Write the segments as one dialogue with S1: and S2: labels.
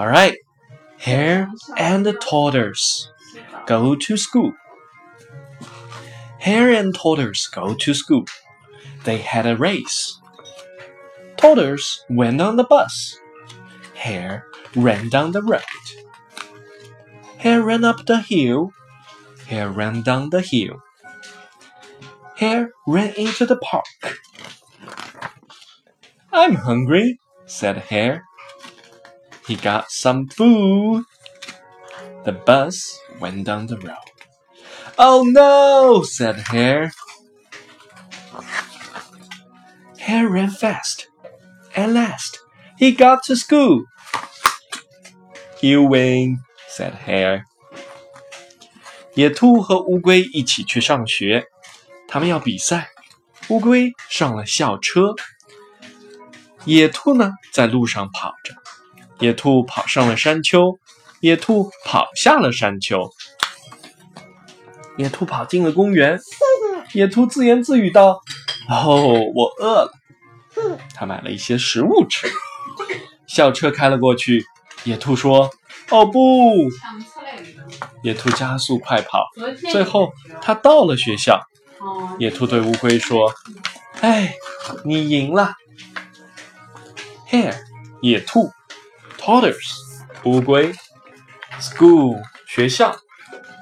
S1: All right, Hare and the tortoise go to school. Hare and tortoise go to school. They had a race. Tortoise went on the bus. Hare ran down the road. Hare ran up the hill. Hare ran down the hill. Hare ran into the park. I'm hungry, said Hare. He got some food. The bus went down the road. Oh no, said Hare. Hare ran fast. At last, he got to school. You win, said Hare. 野兔和乌龟一起去上学，他们要比赛。乌龟上了校车，野兔呢在路上跑着。 野兔跑上了山丘，野兔跑下了山丘。野兔跑进了公园，野兔自言自语道：“哦，我饿了。”他买了一些食物吃。校车开了过去，野兔说：“哦不！”野兔加速快跑，最后他到了学校。野兔对乌龟说：“哎，你赢了。”Hare，野兔 ；tortoise，乌龟；school，学校；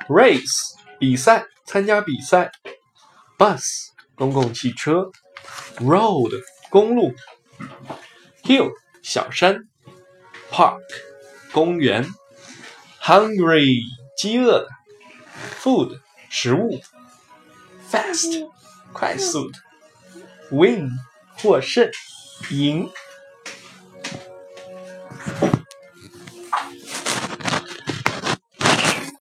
S1: race，比赛，参加比赛；bus，公共汽车；road，公路；hill，小山；park，公园；hungry，饥饿的；food，食物。fast 快速的，win 获胜，赢。